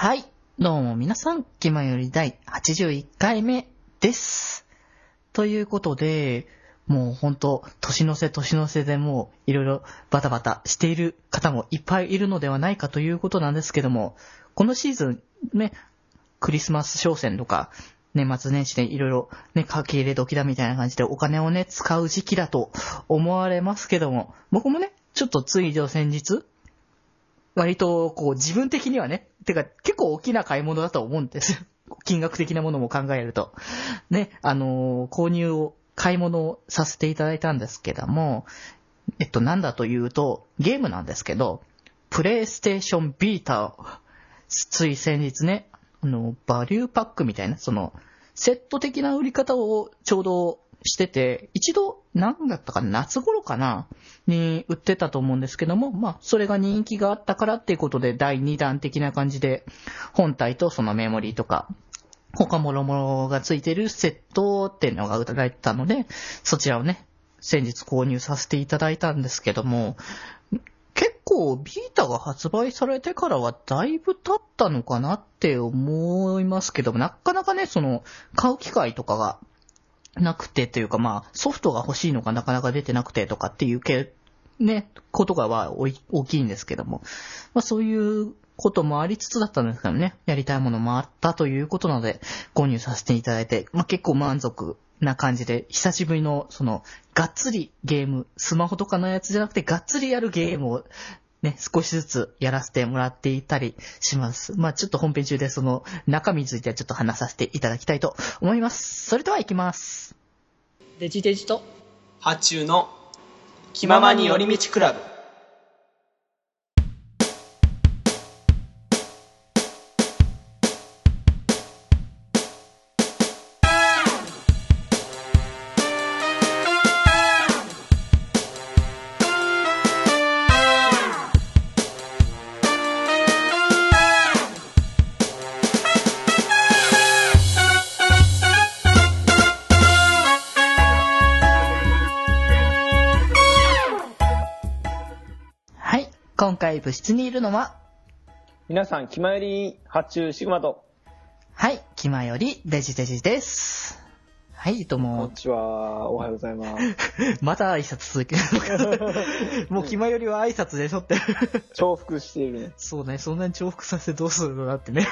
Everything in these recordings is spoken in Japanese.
はい。どうも皆さん、気まより第81回目です。ということで、もうほんと、年の瀬年の瀬でもういろいろバタバタしている方もいっぱいいるのではないかということなんですけども、このシーズンね、クリスマス商戦とか、年末年始でいろいろね、書き入れ時だみたいな感じでお金をね、使う時期だと思われますけども、僕もね、ちょっとつい上先日、割と、こう、自分的にはね、てか、結構大きな買い物だと思うんです。金額的なものも考えると。ね、あのー購入を、買い物をさせていただいたんですけども、えっと、なんだというと、ゲームなんですけど、プレイステーションビータを、つい先日ね、あの、バリューパックみたいな、その、セット的な売り方をちょうどしてて、一度、何だったか、夏頃かなに売ってたと思うんですけども、まあ、それが人気があったからっていうことで、第2弾的な感じで、本体とそのメモリーとか、他もろもろがついてるセットっていうのが売られてたので、そちらをね、先日購入させていただいたんですけども、結構ビータが発売されてからはだいぶ経ったのかなって思いますけども、なかなかね、その、買う機会とかがなくてというか、まあ、ソフトが欲しいのがなかなか出てなくてとかっていうけ、ね、ことがは大きいんですけども、まあそういうこともありつつだったんですけどね、やりたいものもあったということなので、購入させていただいて、まあ結構満足な感じで、久しぶりの、その、がっつりゲーム、スマホとかのやつじゃなくて、がっつりやるゲームを、ね、少しずつやらせてもらっていたりします。まあちょっと本編中でその中身についてはちょっと話させていただきたいと思います。それでは行きます。デジデジと、発注の気ままに寄り道クラブ今回部室にいるのは、皆さん、気まより発注シグマと、はい、気まよりデジデジです。はい、どうこんもに。ちは、おはようございます。また挨拶続ける もう気まよりは挨拶でしょって。重複しているね。そうね、そんなに重複させてどうするのだってね。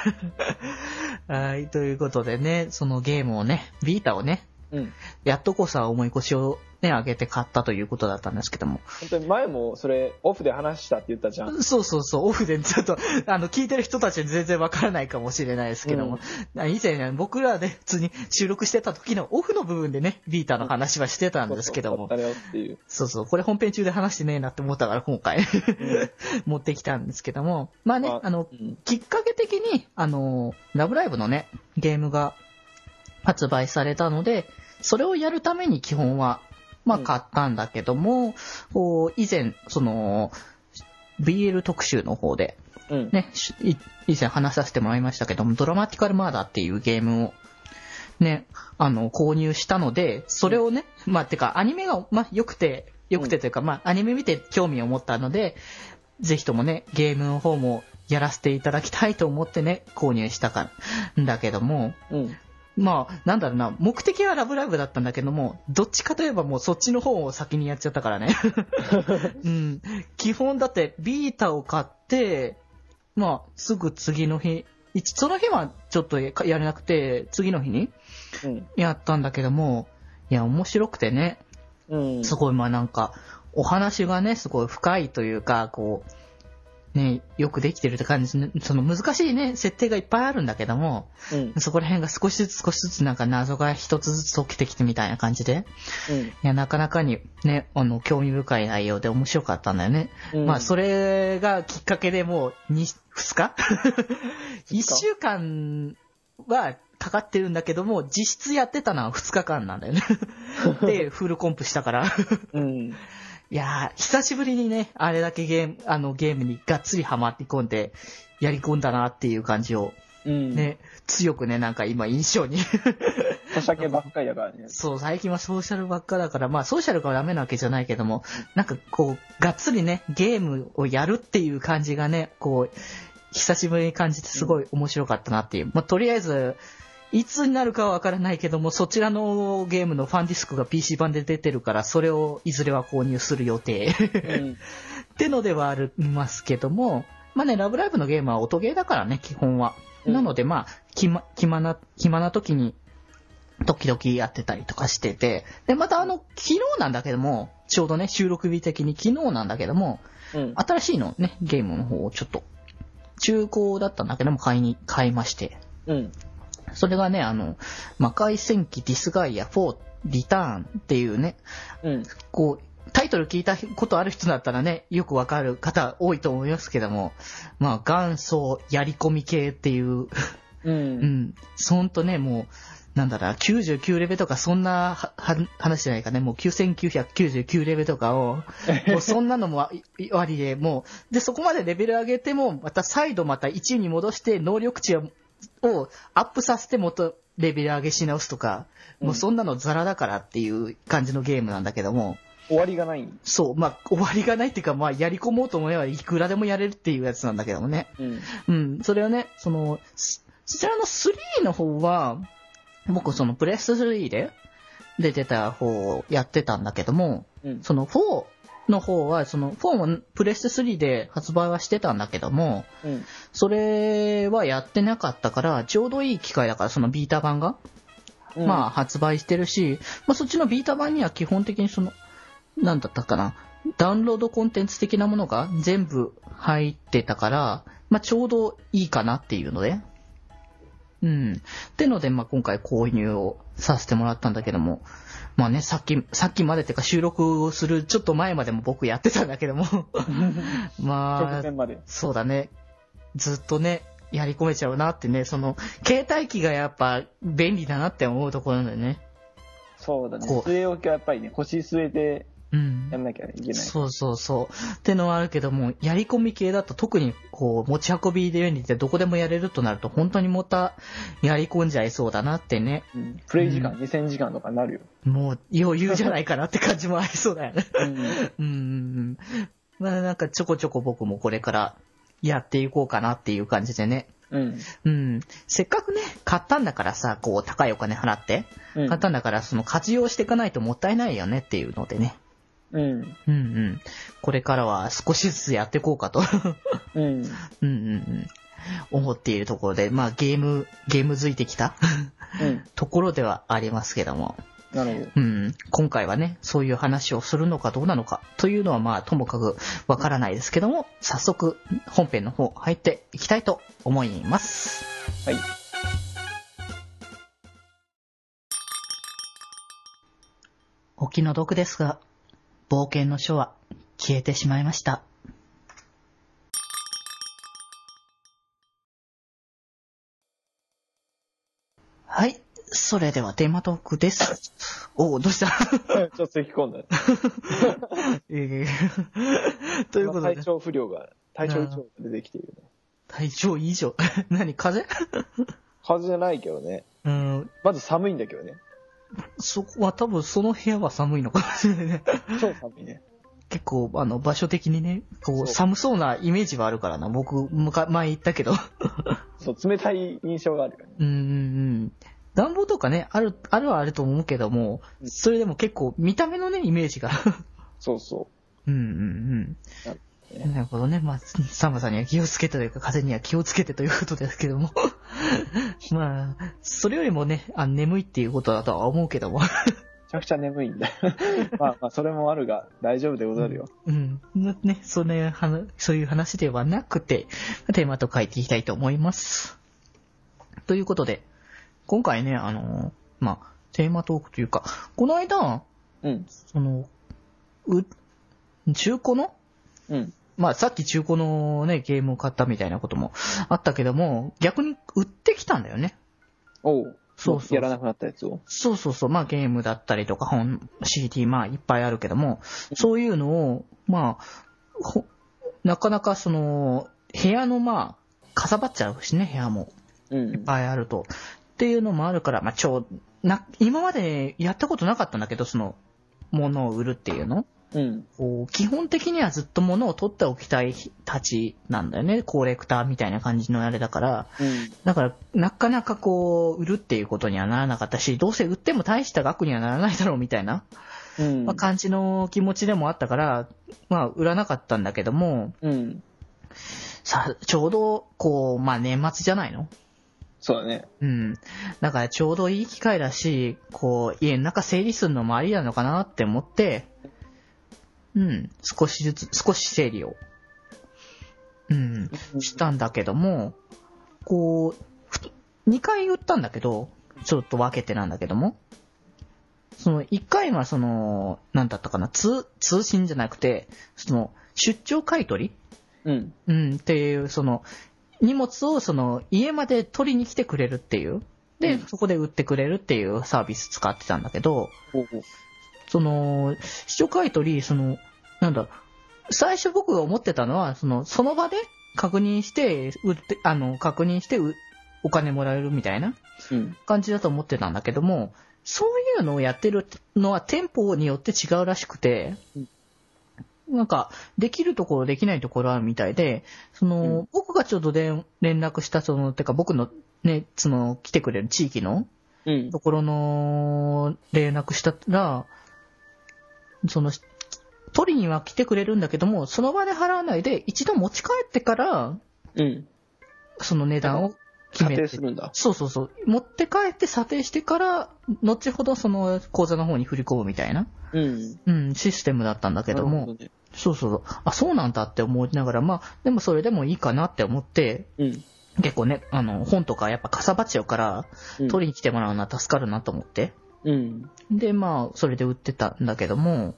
はい、ということでね、そのゲームをね、ビータをね、うん。やっとこさ思い越しをね、上げて買ったということだったんですけども。本当に前もそれ、オフで話したって言ったじゃん。そうそうそう、オフでちょっと、あの、聞いてる人たちに全然わからないかもしれないですけども、以前ね、僕らで普通に収録してた時のオフの部分でね、ビータの話はしてたんですけどもそう、そうこれ本編中で話してねえなって思ったから今回持ってきたんですけども、まあね、まああの、うん。きっかけ的に、あの、ラブライブのね、ゲームが発売されたので、それをやるために基本は、まあうん買ったんだけども、こう以前、その、BL 特集の方で、うん。ね、以前話させてもらいましたけども、ドラマティカルマーダーっていうゲームを、ね、あの、購入したので、それをね、まあ、てか、アニメが、まあ、良くて、良くてというか、まあ、アニメ見て興味を持ったので、ぜひともね、ゲームの方もやらせていただきたいと思ってね、購入したから、んだけども、うん。まあ、なんだろうな、目的はラブライブだったんだけども、どっちかといえばもうそっちの方を先にやっちゃったからね。うん。基本だって、ビータを買って、まあ、すぐ次の日、一その日はちょっとややれなくて、次の日にうん。やったんだけども、いや、面白くてね、うん。すごい、まあなんか、お話がね、すごい深いというか、こう、ね、よくできてるって感じね。その難しいね、設定がいっぱいあるんだけども、うん。そこら辺が少しずつ少しずつなんか謎が一つずつ解けてきてみたいな感じで、うん。いや、なかなかにね、あの、興味深い内容で面白かったんだよね。うんまあ、それがきっかけでもう、に、二日？一週間はかかってるんだけども、実質やってたのは二日間なんだよね。で、フルコンプしたから。うん。いやー、久しぶりにね、あれだけゲーム、あの、ゲームにがっつりハマって込んで、やり込んだなっていう感じを、うん。ね、強くね、なんか今印象に お酒ばっかりだからね。そう、最近はソーシャルばっかだから、まあソーシャルがダメなわけじゃないけども、なんかこう、がっつりね、ゲームをやるっていう感じがね、こう、久しぶりに感じてすごい面白かったなっていう。まあ、とりあえず、いつになるかはわからないけども、そちらのゲームのファンディスクが PC 版で出てるから、それをいずれは購入する予定。うん。ってのではありますけども、まあね、ラブライブのゲームは音ゲーだからね、基本は。うんなので、まあ、暇、暇な、暇な時に、時々やってたりとかしてて、で、またあの、昨日なんだけども、ちょうどね、収録日的に昨日なんだけども、うん。新しいのね、ゲームの方をちょっと、中古だったんだけども、買いに、買いまして。うん。それがね、あの、魔界戦記ディスガイア4リターンっていうね、うん。こう、タイトル聞いたことある人だったらね、よくわかる方多いと思いますけども、まあ、元祖やり込み系っていう、う。うんん、そんとね、もう、なんだろう、99レベルとかそんな話じゃないかね、もう9999レベルとかを、もうそんなのもありで、もう、で、そこまでレベル上げても、また再度また1に戻して能力値ををアップさせて元レベル上げし直すとか、もうそんなのザラだからっていう感じのゲームなんだけども、終わりがない。そう、まあ、終わりがないっていうか、まあ、やり込もうと思えばいくらでもやれるっていうやつなんだけどもね。うん。うん、それをね、その、そそちらの3の方は、僕そのプレステ3で出てた方をやってたんだけども、うん。その4の方は、その4もプレステ3で発売はしてたんだけども、うん。それはやってなかったから、ちょうどいい機会だから、そのビータ版が、うんまあ発売してるし、まあそっちのビータ版には基本的にその、なんだったかな、ダウンロードコンテンツ的なものが全部入ってたから、まあちょうどいいかなっていうので、うん。ってので、まあ今回購入をさせてもらったんだけども、まあね、さっき、さっきまでっていうか収録をするちょっと前までも僕やってたんだけども、まあ、直前まで。そうだね。ずっとね、やり込めちゃうなってね、その、携帯機がやっぱ便利だなって思うところなんだよね。そうだね。据え置きはやっぱりね、腰据えてうんやん。なきゃいけない。そうそうそう。ってのはあるけども、やり込み系だと特にこう、持ち運びで便利でどこでもやれるとなると、本当にまた、やり込んじゃいそうだなってね。うん。プレイ時間う2000時間とかになるよ。もう、余裕じゃないかなって感じもありそうだよね。うん。まあなんかちょこちょこ僕もこれからやっていこうかなっていう感じでね。うん。うん。せっかくね、買ったんだからさ、こう、高いお金払って、うん買ったんだから、その活用していかないともったいないよねっていうのでね。うん。うんうん。これからは少しずつやっていこうかと。うん。うんうんうん。思っているところで、まあゲーム、ゲームづいてきたうん。ところではありますけども。なるほど。うん。今回はね、そういう話をするのかどうなのかというのはまあともかくわからないですけども、早速本編の方入っていきたいと思います。はい。お気の毒ですが、冒険の書は消えてしまいました。はい。それではテーマトークです。おお、どうした？ちょっと咳き込んだ。えー、ということで体、調不良が、体調不良が出てきているね。体調以上。何？風邪？風邪じゃないけどね。うん、まず寒いんだけどね。そこは多分その部屋は寒いのかもしれないね。超寒いね。結構、あの、場所的にね、こう、寒そうなイメージはあるからな。僕、むか前言ったけど。そう、冷たい印象があるよね。うんうんうん。暖房とかね、ある、あるはあると思うけども、うんそれでも結構見た目のね、イメージが。そうそうんうんうん。ねなるほどね。まあ、寒さには気をつけてというか、風には気をつけてということですけども。まあ、それよりもね、あ眠いっていうことだとは思うけども。う。めちゃくちゃ眠いんだ。まあまあ、それもあるが、大丈夫でござるよ。うん。ね、それ、そういう話ではなくて、テーマと書いていきたいと思います。ということで、今回ね、あの、まあ、テーマトークというか、この間、うん。その、う、中古のうん。まあ、さっき中古のね、ゲームを買ったみたいなこともあったけども、逆に売ってきたんだよね。おう。そうそうやらなくなったやつを。そうそうそう。まあゲームだったりとか本、CD、まあいっぱいあるけども、そういうのを、まあ、ほなかなかその、部屋のまあ、かさばっちゃうしね、部屋もうんいっ。ぱいあると。っていうのもあるから、まあちょう、な、今までやったことなかったんだけど、その、物を売るっていうの。うん。こう基本的にはずっと物を取っておきたいたちなんだよね。コレクターみたいな感じのあれだから。うん。だから、なかなかこう、売るっていうことにはならなかったし、どうせ売っても大した額にはならないだろうみたいな、うん。まあ、感じの気持ちでもあったから、まあ、売らなかったんだけども、うん。さ、ちょうど、こう、まあ、年末じゃないの？そうだね。うん。だからちょうどいい機会だし、こう、家の中整理するのもありなのかなって思って、うん、少しずつ、少し整理を、うん、したんだけども、こう、2回売ったんだけど、ちょっと分けてなんだけども、その1回はその、なんだったかな、通、通信じゃなくて、その、出張買い取り？うん。うん、っていう、その、荷物をその、家まで取りに来てくれるっていう。で、うん。そこで売ってくれるっていうサービス使ってたんだけど、ほうほうその、視聴買い取り、その、なんだ、最初僕が思ってたのは、その、その場で確認して、売って、あの、確認してう、お金もらえるみたいなうん。感じだと思ってたんだけども、そういうのをやってるのは店舗によって違うらしくて、なんか、できるところ、できないところあるみたいで、その、うん僕がちょっとで連絡した、その、てか僕のね、その、来てくれる地域のうんと。ころの連絡したら、その、取りには来てくれるんだけども、その場で払わないで、一度持ち帰ってから、うん。その値段を決査めて定するんだ。そうそうそう。持って帰って査定してから、後ほどその口座の方に振り込むみたいな、うん。うん、システムだったんだけども、なるほね。そうそうそう。あ、そうなんだって思いながら、まあ、でもそれでもいいかなって思って、うん。結構ね、あの、本とかやっぱかさばっちゃうから、うん取りに来てもらうのは助かるなと思って。うん。で、まあ、それで売ってたんだけども、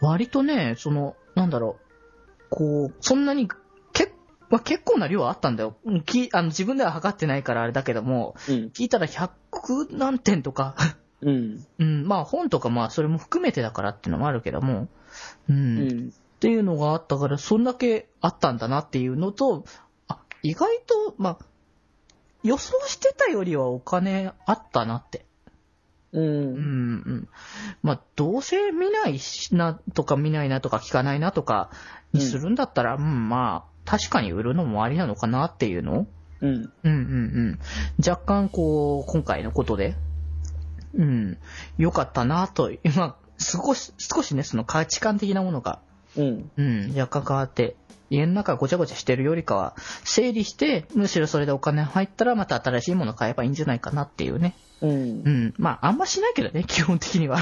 割とね、その、なんだろう、こう、そんなに、けまあ、結構な量はあったんだよ。うんきあの自分では測ってないからあれだけども、うん。聞いたら100何点とか、うん。うん、まあ本とかまあそれも含めてだからっていうのもあるけども、うん、っうん。ていうのがあったから、そんだけあったんだなっていうのと、あ、意外と、まあ、予想してたよりはお金あったなって。う。うんん、うん。まあ、どうせ見ないしなとか見ないなとか聞かないなとかにするんだったら、うん、まあ、確かに売るのもありなのかなっていうの？うん。うんうんうん。若干こう、今回のことで、うん、良かったなと、今、少し、少しね、その価値観的なものが、うん。うん、若干変わって、家の中ごちゃごちゃしてるよりかは、整理して、むしろそれでお金入ったらまた新しいもの買えばいいんじゃないかなっていうね。うんう。ん。まあ、あんましないけどね、基本的には。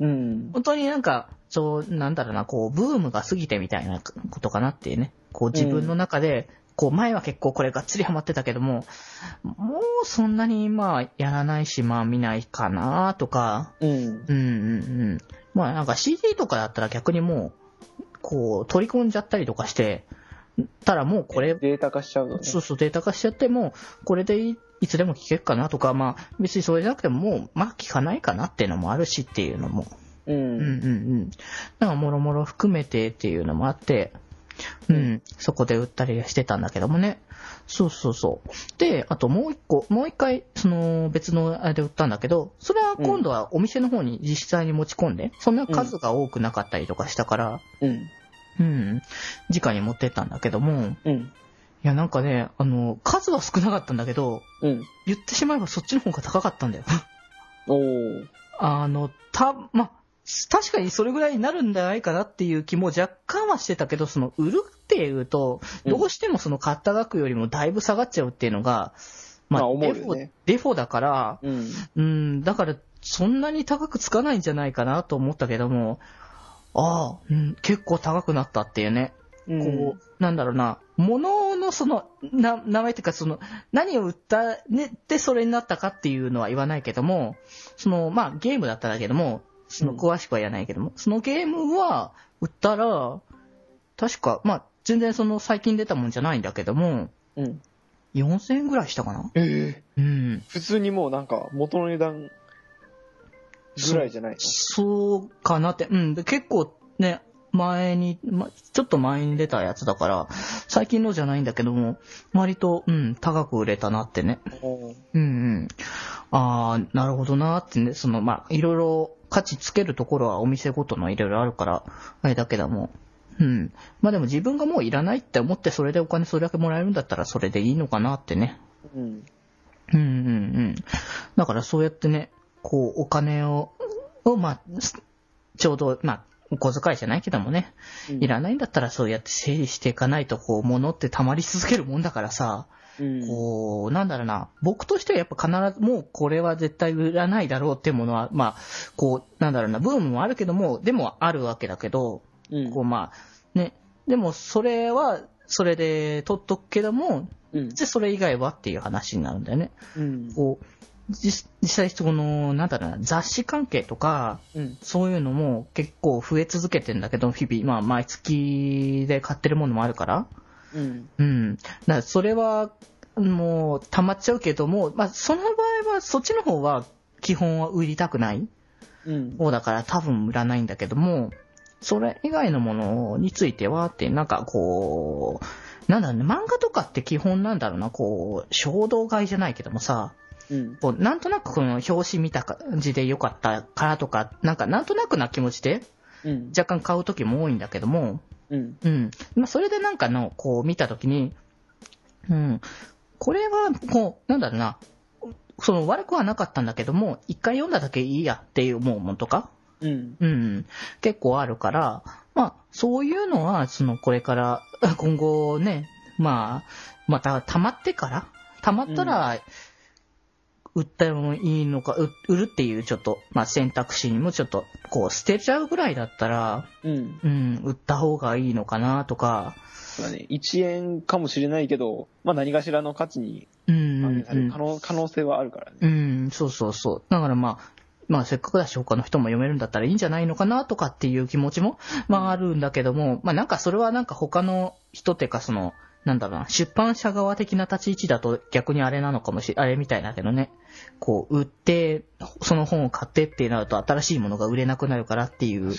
うん。本当になんか、そう、なんだろうな、こう、ブームが過ぎてみたいなことかなっていうね。こう、自分の中で、こう、前は結構これがっつりハマってたけども、もうそんなに、まあ、やらないし、まあ、見ないかなとか、うん。うんうんうん。まあ、なんか CD とかだったら逆にもう、こう、取り込んじゃったりとかして、たらもうこれ、データ化しちゃうのね。そうそう、データ化しちゃっても、これでいいつでも聞けるかなとか、まあ、別にそれじゃなくても、もう、まあ、聞かないかなっていうのもあるしっていうのも、う。うんうんんうん。なんか、もろもろ含めてっていうのもあって、うん、そこで売ったりしてたんだけどもね。そうそうそう。で、あともう一個、もう一回、その別のあれで売ったんだけど、それは今度はお店の方に実際に持ち込んで、そんな数が多くなかったりとかしたから、うん。うん、直に持ってったんだけども、うん。いやなんかね、あの、数は少なかったんだけど、うん。言ってしまえばそっちの方が高かったんだよ。おー。あの、た、ま、確かにそれぐらいになるんじゃないかなっていう気も若干はしてたけど、その売るっていうと、うんどうしてもその買った額よりもだいぶ下がっちゃうっていうのが、まあ思デフォ、デフォだから、うん。うん、だからそんなに高くつかないんじゃないかなと思ったけども、ああ、うん、結構高くなったっていうね。うんこう、なんだろうな、物のその、な、名前っていうかその、何を売った、ね、でそれになったかっていうのは言わないけども、その、まあゲームだったんだけども、そのうん詳しくは言わないけども、そのゲームは売ったら、確か、まあ全然その最近出たもんじゃないんだけども、うん。4000円ぐらいしたかな？ええうん。普通にもうなんか元の値段ぐらいじゃないの？そうかなって、うん。で結構ね、前に、ま、ちょっと前に出たやつだから、最近のじゃないんだけども、割と、うん、高く売れたなってね。うんうん。ああ、なるほどなってね、その、まあ、いろいろ価値つけるところはお店ごとのいろいろあるから、あれだけども。うん。まあでも自分がもういらないって思ってそれでお金それだけもらえるんだったらそれでいいのかなってね。うん。うんうんうん。だからそうやってね、こう、お金を、を、まあ、すちょうど、まあ、お小遣いじゃないけどもね、うんいらないんだったらそうやって整理していかないと、こう、物って溜まり続けるもんだからさ、うん。こう、なんだろうな、僕としてはやっぱ必ず、もうこれは絶対売らないだろうっていうものは、まあ、こう、なんだろうな、ブームもあるけども、でもあるわけだけど、うんこう、まあ、ね、でもそれは、それで取っとくけども、うん。で、それ以外はっていう話になるんだよね。うん。こう、実実際、その、なんだろうな、雑誌関係とか、うん。そういうのも結構増え続けてんだけど、日々、まあ、毎月で買ってるものもあるから。うん。うん。だからそれは、もう、溜まっちゃうけども、まあ、その場合は、そっちの方は、基本は売りたくないうん。方だから多分売らないんだけども、それ以外のものについてはって、なんかこう、なんだろうね、漫画とかって基本なんだろうな、こう、衝動買いじゃないけどもさ、うん。こうなんとなくこの表紙見た感じで良かったからとか、なんかなんとなくな気持ちでうん。若干買う時も多いんだけども、うん。うん。まあ、それでなんかの、こう見た時に、うん。これは、こう、なんだろうな、その悪くはなかったんだけども、一回読んだだけいいやっていう思うものとか、うん。うん、結構あるから、まあ、そういうのは、その、これから、今後ね、まあ、また溜まってから、溜まったら、売ったのもいいのか、う売るっていうちょっと、まあ選択肢にもちょっと、こう捨てちゃうぐらいだったら、うん。うん、売った方がいいのかなとか、まあね、1円かもしれないけど、まあ何かしらの価値にうん、うん可能,、可能性はあるからね。うん、そうそうそう。だからまあ、まあせっかくだし他の人も読めるんだったらいいんじゃないのかなとかっていう気持ちも、まああるんだけども、まあなんかそれはなんか他の人っていうかその、なんだろうな、出版社側的な立ち位置だと逆にあれなのかもしれ、あれみたいだけどね。こう、売って、その本を買ってってなると新しいものが売れなくなるからっていう。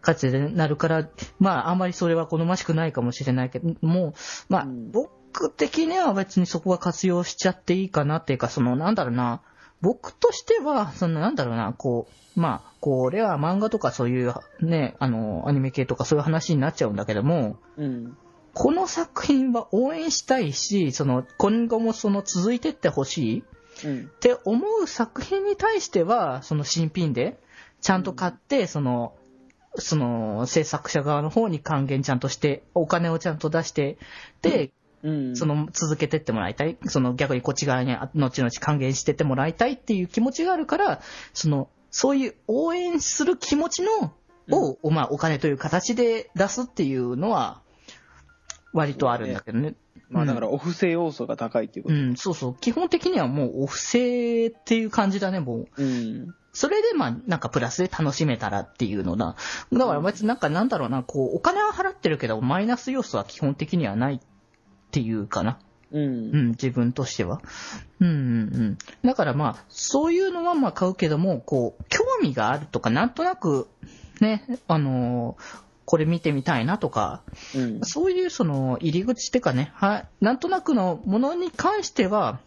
価値でなるから、まああんまりそれは好ましくないかもしれないけども、まあうん僕的には別にそこは活用しちゃっていいかなっていうか、そのなんだろうな、僕としては、そのなんだろうな、こう、まあ、これは漫画とかそういうね、あの、アニメ系とかそういう話になっちゃうんだけども、うん。この作品は応援したいし、その今後もその続いてってほしいうんっ。て思う作品に対しては、その新品で、ちゃんと買って、その、その制作者側の方に還元ちゃんとして、お金をちゃんと出して、で、うん。そ、の続けてってもらいたい。その逆にこっち側にあ後々還元してってもらいたいっていう気持ちがあるから、その、そういう応援する気持ちの、を、まあ、お金という形で出すっていうのは、割とあるんだけどね。まあだからお布施要素が高いっていうこと。うん、そうそう。基本的にはもうお布施っていう感じだね、もう。うん。それでまあ、なんかプラスで楽しめたらっていうのだ。だから別になんかなんだろうな、こう、お金は払ってるけど、マイナス要素は基本的にはないっていうかな。うん。うん、自分としては。うん、うん、うん。だからまあ、そういうのはまあ買うけども、こう、興味があるとか、なんとなく、ね、あのーこれ見てみたいなとか、うん。そういうその入り口っていうかね、はい、なんとなくのものに関しては、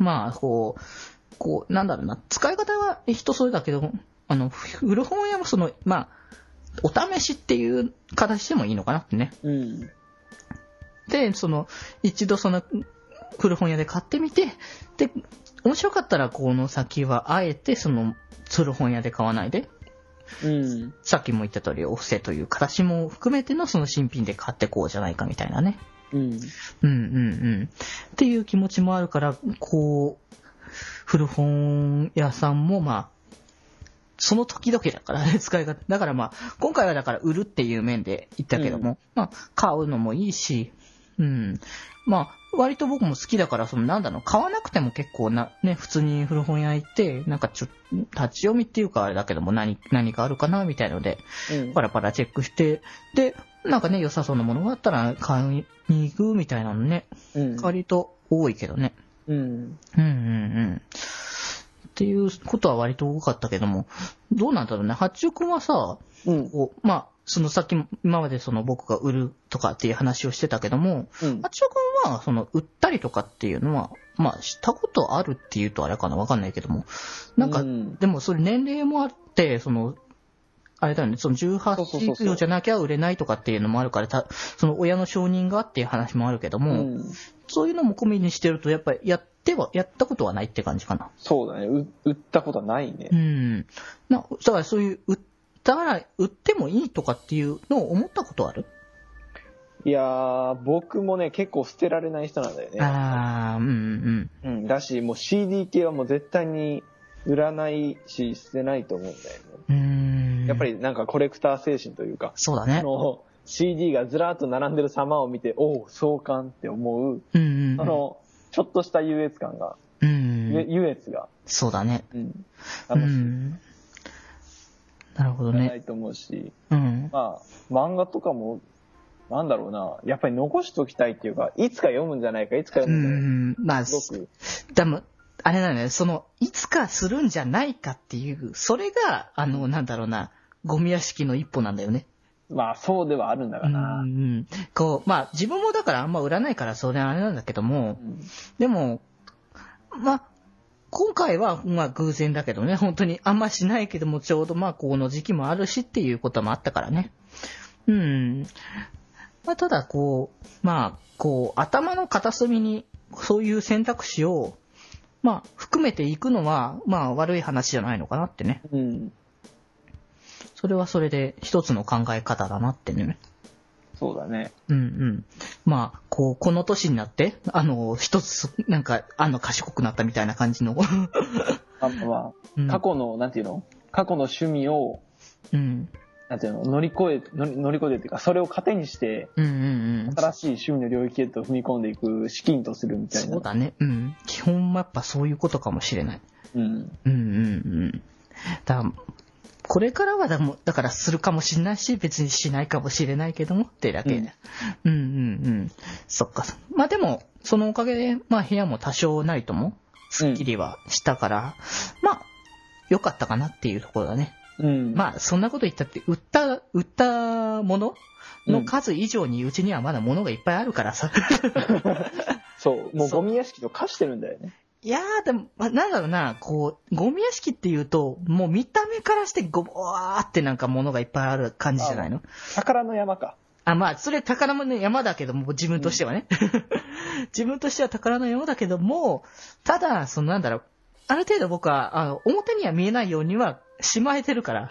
まあ、こう、こう、なんだろうな、使い方は人それだけど、あの、古本屋もその、まあ、お試しっていう形でもいいのかなってね。うん。で、その、一度その、古本屋で買ってみて、で、面白かったらこの先はあえてその、古本屋で買わないで、うん。さっきも言った通りお布施という形も含めてのその新品で買ってこうじゃないかみたいなね。うん。うんうんうん。っていう気持ちもあるから、こう、古本屋さんもまあ、その時々だからね、使い方。だからまあ、今回はだから売るっていう面で言ったけども、まあ、買うのもいいし、うん。まあ、割と僕も好きだから、そのなんだろう、買わなくても結構な、ね、普通に古本屋行って、なんかちょっと、立ち読みっていうかあれだけども、何、何かあるかな、みたいので、うん。パラパラチェックして、で、なんかね、良さそうなものがあったら買いに行くみたいなのね、うん。割と多いけどね。うん。うんうんうん。っていうことは割と多かったけども、どうなんだろうね。八中君はさ、うん。こう、まあ、そのさっきも今までその僕が売るとかっていう話をしてたけども、うんあ。ちおくんはその売ったりとかっていうのは、まあしたことあるっていうとあれかなわかんないけども、なんか、うんでもそれ年齢もあって、その、あれだよね、そのそうそうそう18そう以上じゃなきゃ売れないとかっていうのもあるから、たその親の承認がっていう話もあるけども、うん。そういうのも込みにしてると、やっぱりやっては、やったことはないって感じかな。そうだね。う売ったことはないねう。ん。な、だからそういう、売ったら、売ってもいいとかっていうのを思ったことある？いやー、僕もね、結構捨てられない人なんだよね。ああ、うんうんうん。だし、もう CD 系はもう絶対に売らないし、捨てないと思うんだよね。うん。やっぱ。りなんかコレクター精神というか、あそうだね。の、CD がずらーっと並んでる様を見て、おお、壮観って思う、うんうんうん。あの、ちょっとした優越感が、うん。ゆ優越が、そうだね。うん、う楽しい。ん。なるほどね。ないと思うし、うん。まあ、漫画とかも、なんだろうな、やっぱり残しておきたいっていうか、いつか読むんじゃないか、いつかう読むんじゃないか、ん。まあ、すごく、でも、あれだよね、その、いつかするんじゃないかっていう、それが、あの、なんだろうな、ゴミ屋敷の一歩なんだよね。まあそうではあるんだがうんな。うん。こう、まあ、自分もだからあんま売らないから、それはあれなんだけども、うんでも、まあ、今回は、まあ偶然だけどね、本当にあんましないけども、ちょうどまあこの時期もあるしっていうこともあったからね。うん。まあただこう、まあ、こう、頭の片隅にそういう選択肢を、まあ含めていくのは、まあ悪い話じゃないのかなってね。うん。それはそれで一つの考え方だなってね。そうだね。うんうん。まあ、こう、この年になって、あの、一つ、なんか、あの、賢くなったみたいな感じの。あ過去の、なんていうの？過去の趣味を、うん。なんていうの？乗り越え、乗り乗り越えてっていうか、それを糧にして、うんうんうん。新しい趣味の領域へと踏み込んでいく資金とするみたいな。そうだね。うん。基本はやっぱそういうことかもしれない。うん。うんうんうん。だこれからはだもだからするかもしれないし、別にしないかもしれないけどもってだけで。うん、うん、うんそっか。まあでも、そのおかげで、まあ部屋も多少ないとも、すっきりはしたから、まあ、良かったかなっていうところだね。うん。まあ、そんなこと言ったって、売った、売ったものの数以上にうちにはまだ物がいっぱいあるからさ。そう。もうゴミ屋敷と化してるんだよね。いやー、でも、まあなんだろうな、こう、ゴミ屋敷っていうと、もう見た目からしてごわーってなんか物がいっぱいある感じじゃないの？宝の山か。あ、まあ、それ宝の山だけども、自分としてはね。自分としては宝の山だけども、ただ、そのなんだろう、ある程度僕は、あの、表には見えないようにはしまえてるから。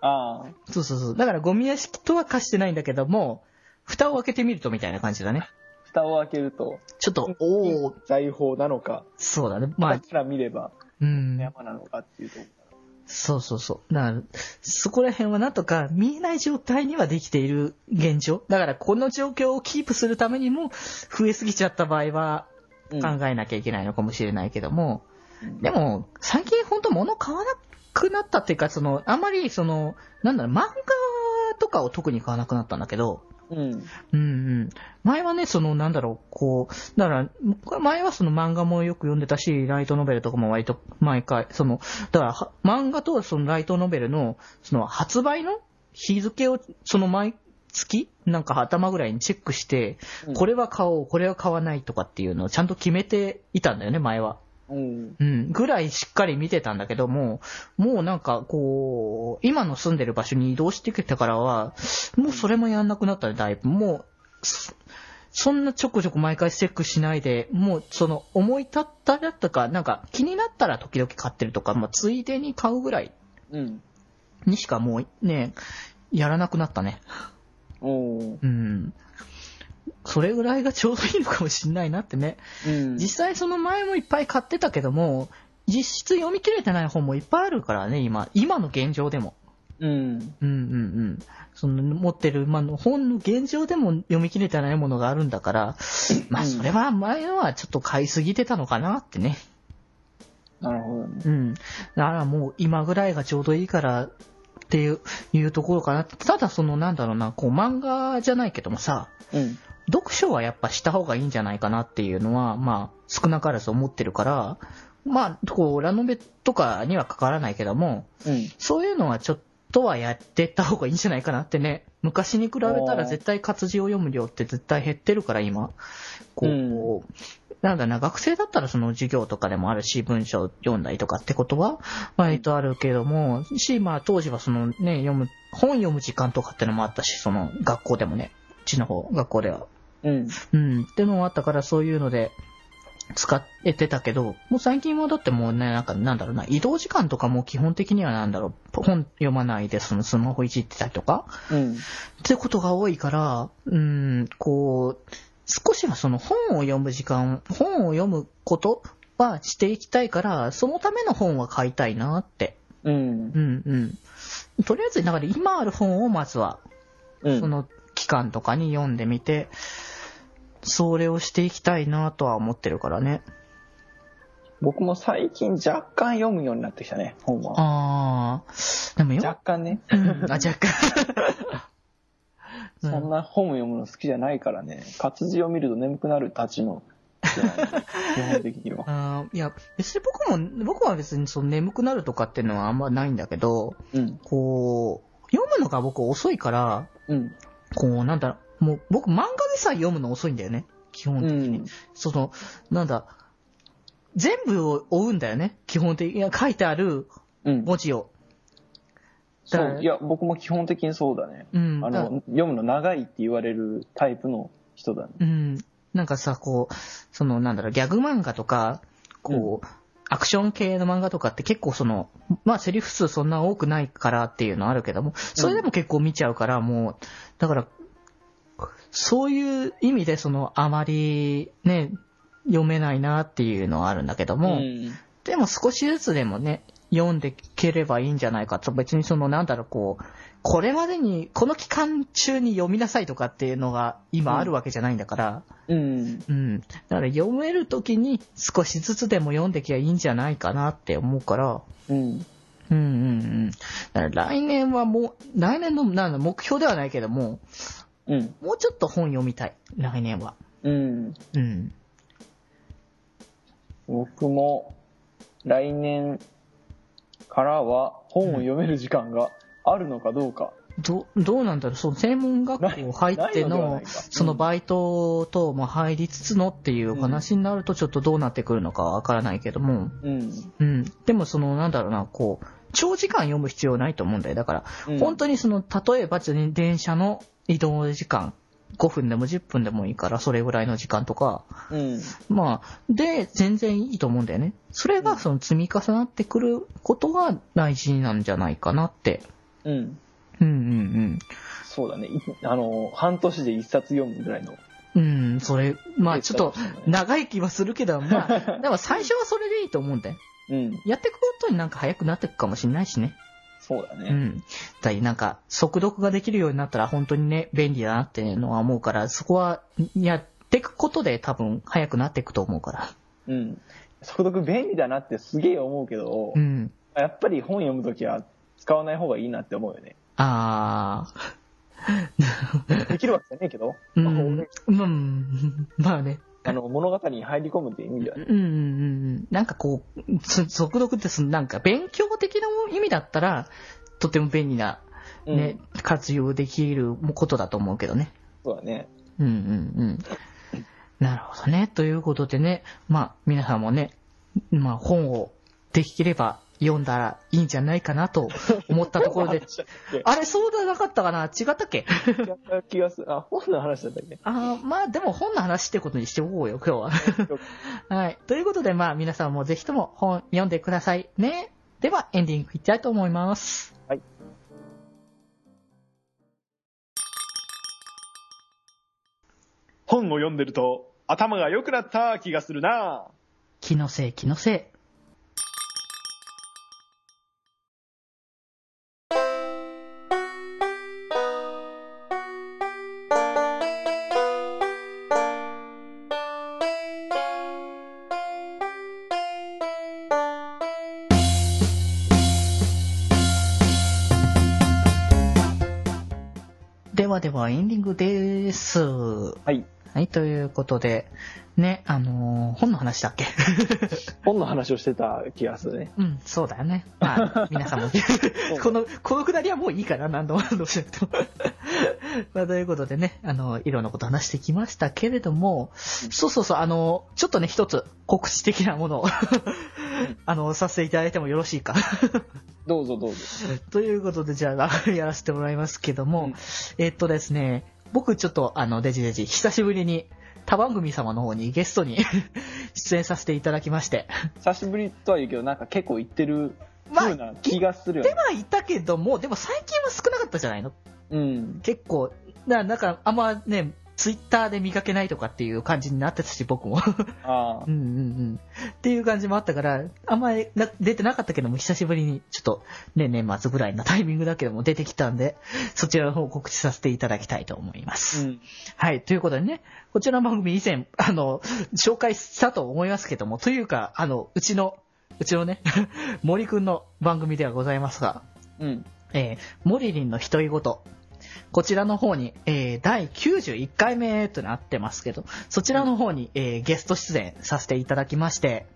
ああ。そうそうそう。だからゴミ屋敷とは化してないんだけども、蓋を開けてみるとみたいな感じだね。蓋を開けると、ちょっと、おー、財宝なのか、そうだね。まあ、まから見ればうん。山なのかっていうとこそうそうそう。だから、そこら辺はなんとか見えない状態にはできている現状。だから、この状況をキープするためにも、増えすぎちゃった場合はうん考えなきゃいけないのかもしれないけども、うんでも、最近ほんと物買わなくなったっていうか、その、あんまり、その、なんだろう、漫画とかを特に買わなくなったんだけど、うん。うん。前はね、その、なんだろう、こう、だから、前はその漫画もよく読んでたし、ライトノベルとかも割と毎回、その、だから、漫画とそのライトノベルの、その発売の日付を、その毎月なんか頭ぐらいにチェックして、これは買おう、これは買わないとかっていうのをちゃんと決めていたんだよね、前は。うん。うん、ぐらいしっかり見てたんだけども、もうなんかこう、今の住んでる場所に移動してきてからは、もうそれもやんなくなったね、だいぶ。もう、そそんなちょこちょこ毎回チェックしないで、もうその思い立ったらとか、なんか気になったら時々買ってるとか、まあついでに買うぐらいうん。にしかもうね、やらなくなったね。おうん。それぐらいがちょうどいいのかもしんないなってね。うん。実際その前もいっぱい買ってたけども、実質読み切れてない本もいっぱいあるからね、今。今の現状でも。うん。うんうんうん。その持ってる、まあ、本の現状でも読み切れてないものがあるんだから、まあうんそれは前はちょっと買いすぎてたのかなってね。なるほどね。うん。だからもう今ぐらいがちょうどいいからっていういうところかな。ただそのなんだろうな、こう漫画じゃないけどもさ、うん。読書はやっぱした方がいいんじゃないかなっていうのは、まあ、少なからず思ってるから、まあ、こう、ラノベとかには関わらないけども、うん。そういうのはちょっとはやってった方がいいんじゃないかなってね。昔に比べたら絶対活字を読む量って絶対減ってるから今。こう、うんなんだな、学生だったらその授業とかでもあるし、文章読んだりとかってことは割とあるけども、し、まあ当時はそのね、読む、本読む時間とかってのもあったし、その学校でもね、うちの方、学校では。うん。うん、ってのもあったからそういうので使えてたけど、もう最近はだってもうね、なんかなんだろうな、移動時間とかも基本的にはなんだろう、本読まないでそのスマホいじってたりとか、うん。ってことが多いから、うん、こう、少しはその本を読む時間、本を読むことはしていきたいから、そのための本は買いたいなって。うんう。んうん。とりあえず、だから今ある本をまずは、うん。その期間とかに読んでみて、それをしていきたいなとは思ってるからね。僕も最近若干読むようになってきたね、本は。あー、でもよ、若干ね。うん、あ、若干。そんな本を読むの好きじゃないからね、活字を見ると眠くなるたちの基本的には。あーいや、別に僕も、僕は別にその眠くなるとかっていうのはあんまないんだけど、うん。こう、読むのが僕遅いから、うん。こう、なんだ、もう僕漫画でさえ読むの遅いんだよね。基本う的に。ん。その、なんだ、全部を追うんだよね。基本的に。いや書いてあるうん。文字を。そう。いや、僕も基本的にそうだね。うん。あの、読むの長いって言われるタイプの人だね。うん。なんかさ、こう、その、なんだろう、ギャグ漫画とか、こう、アクション系の漫画とかって結構その、まあセリフ数そんな多くないからっていうのはあるけども、それでも結構見ちゃうから、もう、だから、そういう意味でその、あまりね、読めないなっていうのはあるんだけども、ん。でも少しずつでもね、読んでいければいいんじゃないかと、別にそのなんだろう、こう、これまでに、この期間中に読みなさいとかっていうのが今あるわけじゃないんだから、うん。うん。だから読めるときに少しずつでも読んできゃいいんじゃないかなって思うから、うん。うんうんうん。来年はもう、来年のなんだ目標ではないけども、うん。もうちょっと本読みたい、来年は。うん。うん。僕も来年からは本を読める時間があるのかどうか。どどうなんだろう、その専門学校入ってののそのバイトとも入りつつのっていう話になるとちょっとどうなってくるのかわからないけども、うん。うん。でもそのなんだろうな、こう、長時間読む必要ないと思うんだよ。だから、うん本当にその、例えば電車の移動時間、5分でも10分でもいいから、それぐらいの時間とか、うん。まあ、で、全然いいと思うんだよね。それがその積み重なってくることが大事なんじゃないかなって。うん。うんうんそうだね。いあの、半年で一冊読むぐらいの。うん。うん、それ、まあちょっと長い気はするけど、まあ、でも最初はそれでいいと思うんだよ。うん。やっていくことになんか早くなっていくかもしれないしね。そうだね。うん。だいなんか、速読ができるようになったら本当にね、便利だなっていうのは思うから、そこはやっていくことで多分早くなっていくと思うから。うん。速読便利だなってすげえ思うけど、うん。やっぱり本読むときは使わない方がいいなって思うよね。あ できるわけじゃねえけど、ー。うまあん。うん。まあね。あの、物語に入り込むっていう意味ではね。うんうんうん。なんかこう、そ速読ってそのなんか勉強的な意味だったら、とても便利な、ね、活用できることだと思うけどね。そうだね。うんうんうん。なるほどね。ということでね、まあ、皆さんもね、まあ、本をできれば読んだらいいんじゃないかなと思ったところで、あれ、そうでなかったかな？違ったっけ？やった気がする。あ、本の話だったっけ？あーまあ、でも本の話ってことにしておこうよ、今日は。はい。ということで、まあ、皆さんもぜひとも本読んでくださいね。では、エンディングいきたいと思います。はい。本を読んでると頭が良くなった気がするな。気のせい、気のせい。ではエンディングです。はい。はい、ということで、ね、あのー本の話だっけ？本の話をしてた気がするね。うん、そうだよね。まあ、皆さんも、この、このくだりはもういいかな、何度も何度もしなくても。まあ、ということでね、あの、いろんなこと話してきましたけれども、そうそうそう、あの、ちょっとね、一つ告知的なものを、あの、させていただいてもよろしいか。どうぞどうぞ。ということで、じゃあ、やらせてもらいますけども、うんえっとですね、僕ちょっと、あの、デジデジ、久しぶりに、他番組様の方にゲストに出演させていただきまして、久しぶりとは言うけど、なんか結構行ってるまあ気がするよね。ではいたけども、でも最近は少なかったじゃないの？うん。結構、だだから、あんまね、ツイッターで見かけないとかっていう感じになってたし、僕も。ああうんうんうん。っていう感じもあったから、あんまりな出てなかったけども、久しぶりに、ちょっと、ね、年末ぐらいのタイミングだけども出てきたんで、そちらの方を告知させていただきたいと思います。うん。はい。ということでね、こちらの番組以前、あの、紹介したと思いますけども、というか、あの、うちの、うちのね、森くんの番組ではございますが、うん。えー、モリリンの独り言。こちらの方に、えー、第91回目となってますけど、そちらの方に、えー、ゲスト出演させていただきまして、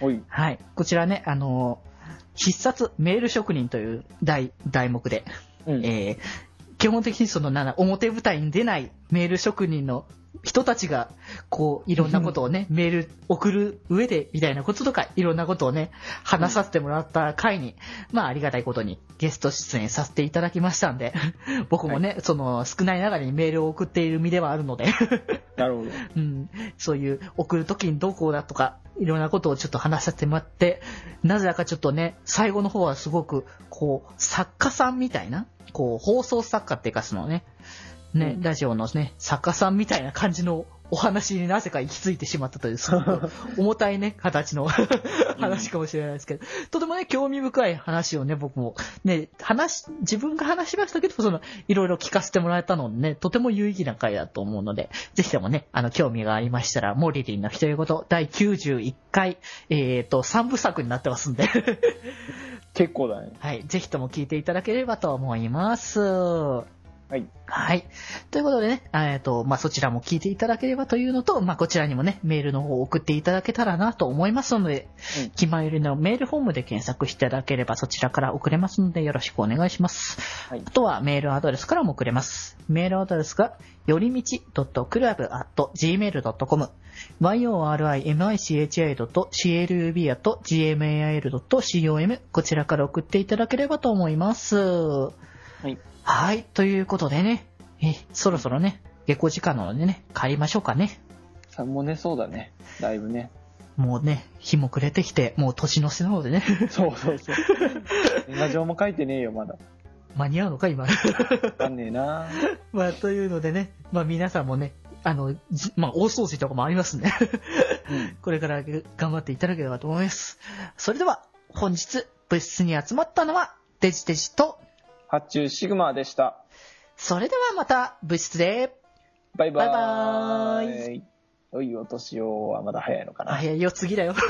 おい。はい。こちらね、あのー必殺メール職人という題、題目で、うん。えー基本的にその、なんだ表舞台に出ないメール職人の人たちが、こう、いろんなことをね、メール送る上で、みたいなこととか、いろんなことをね、話させてもらった回に、まあ、ありがたいことにゲスト出演させていただきましたんで、僕もね、その、少ないながらにメールを送っている身ではあるので、なるほど。うん、そういう送るときにどうこうだとか、いろんなことをちょっと話させてもらって、なぜだかちょっとね、最後の方はすごく、こう、作家さんみたいな、こう、放送作家っていうかそのね、ね、うんラジオのね、作家さんみたいな感じのお話になぜか行き着いてしまったという、重たいね、形の話かもしれないですけど、とてもね、興味深い話をね、僕も、ね、話、自分が話しましたけど、その、いろいろ聞かせてもらえたのでね、とても有意義な回だと思うので、ぜひともね、あの、興味がありましたら、モリリンの独り言第91回、えっ、と、3部作になってますんで、結構だね。はい、ぜひとも聞いていただければと思います。はい。はい。ということでね、えっ、と、まあ、そちらも聞いていただければというのと、まあ、こちらにもね、メールの方を送っていただけたらなと思いますので、うん気まよりのメールフォームで検索していただければそちらから送れますのでよろしくお願いします。はいあとはメールアドレスからも送れます。メールアドレスが、よりみち .club.gmail.com yorimichi.club.gmail.com こちらから送っていただければと思います。はい。はい。ということでね、え、そろそろね、下校時間なのでね、帰りましょうかね。さもうね、そうだね。だいぶね。もうね、日も暮れてきて、もう年の瀬なのでね、そうそうそう。年賀状も書いてねえよ、まだ。間に合うのか、今。わかんねえな まあ、というのでね、まあ皆さんもね、あの、じまあ大掃除とかもありますんで、うん。これから頑張っていただければと思います。それでは、本日、物質に集まったのは、デジデジと、発注シグマでした。それではまた、物質で、バイバーイ。バイバーイ。おい、お年をはまだ早いのかな。あ、いや、よ、次だよ。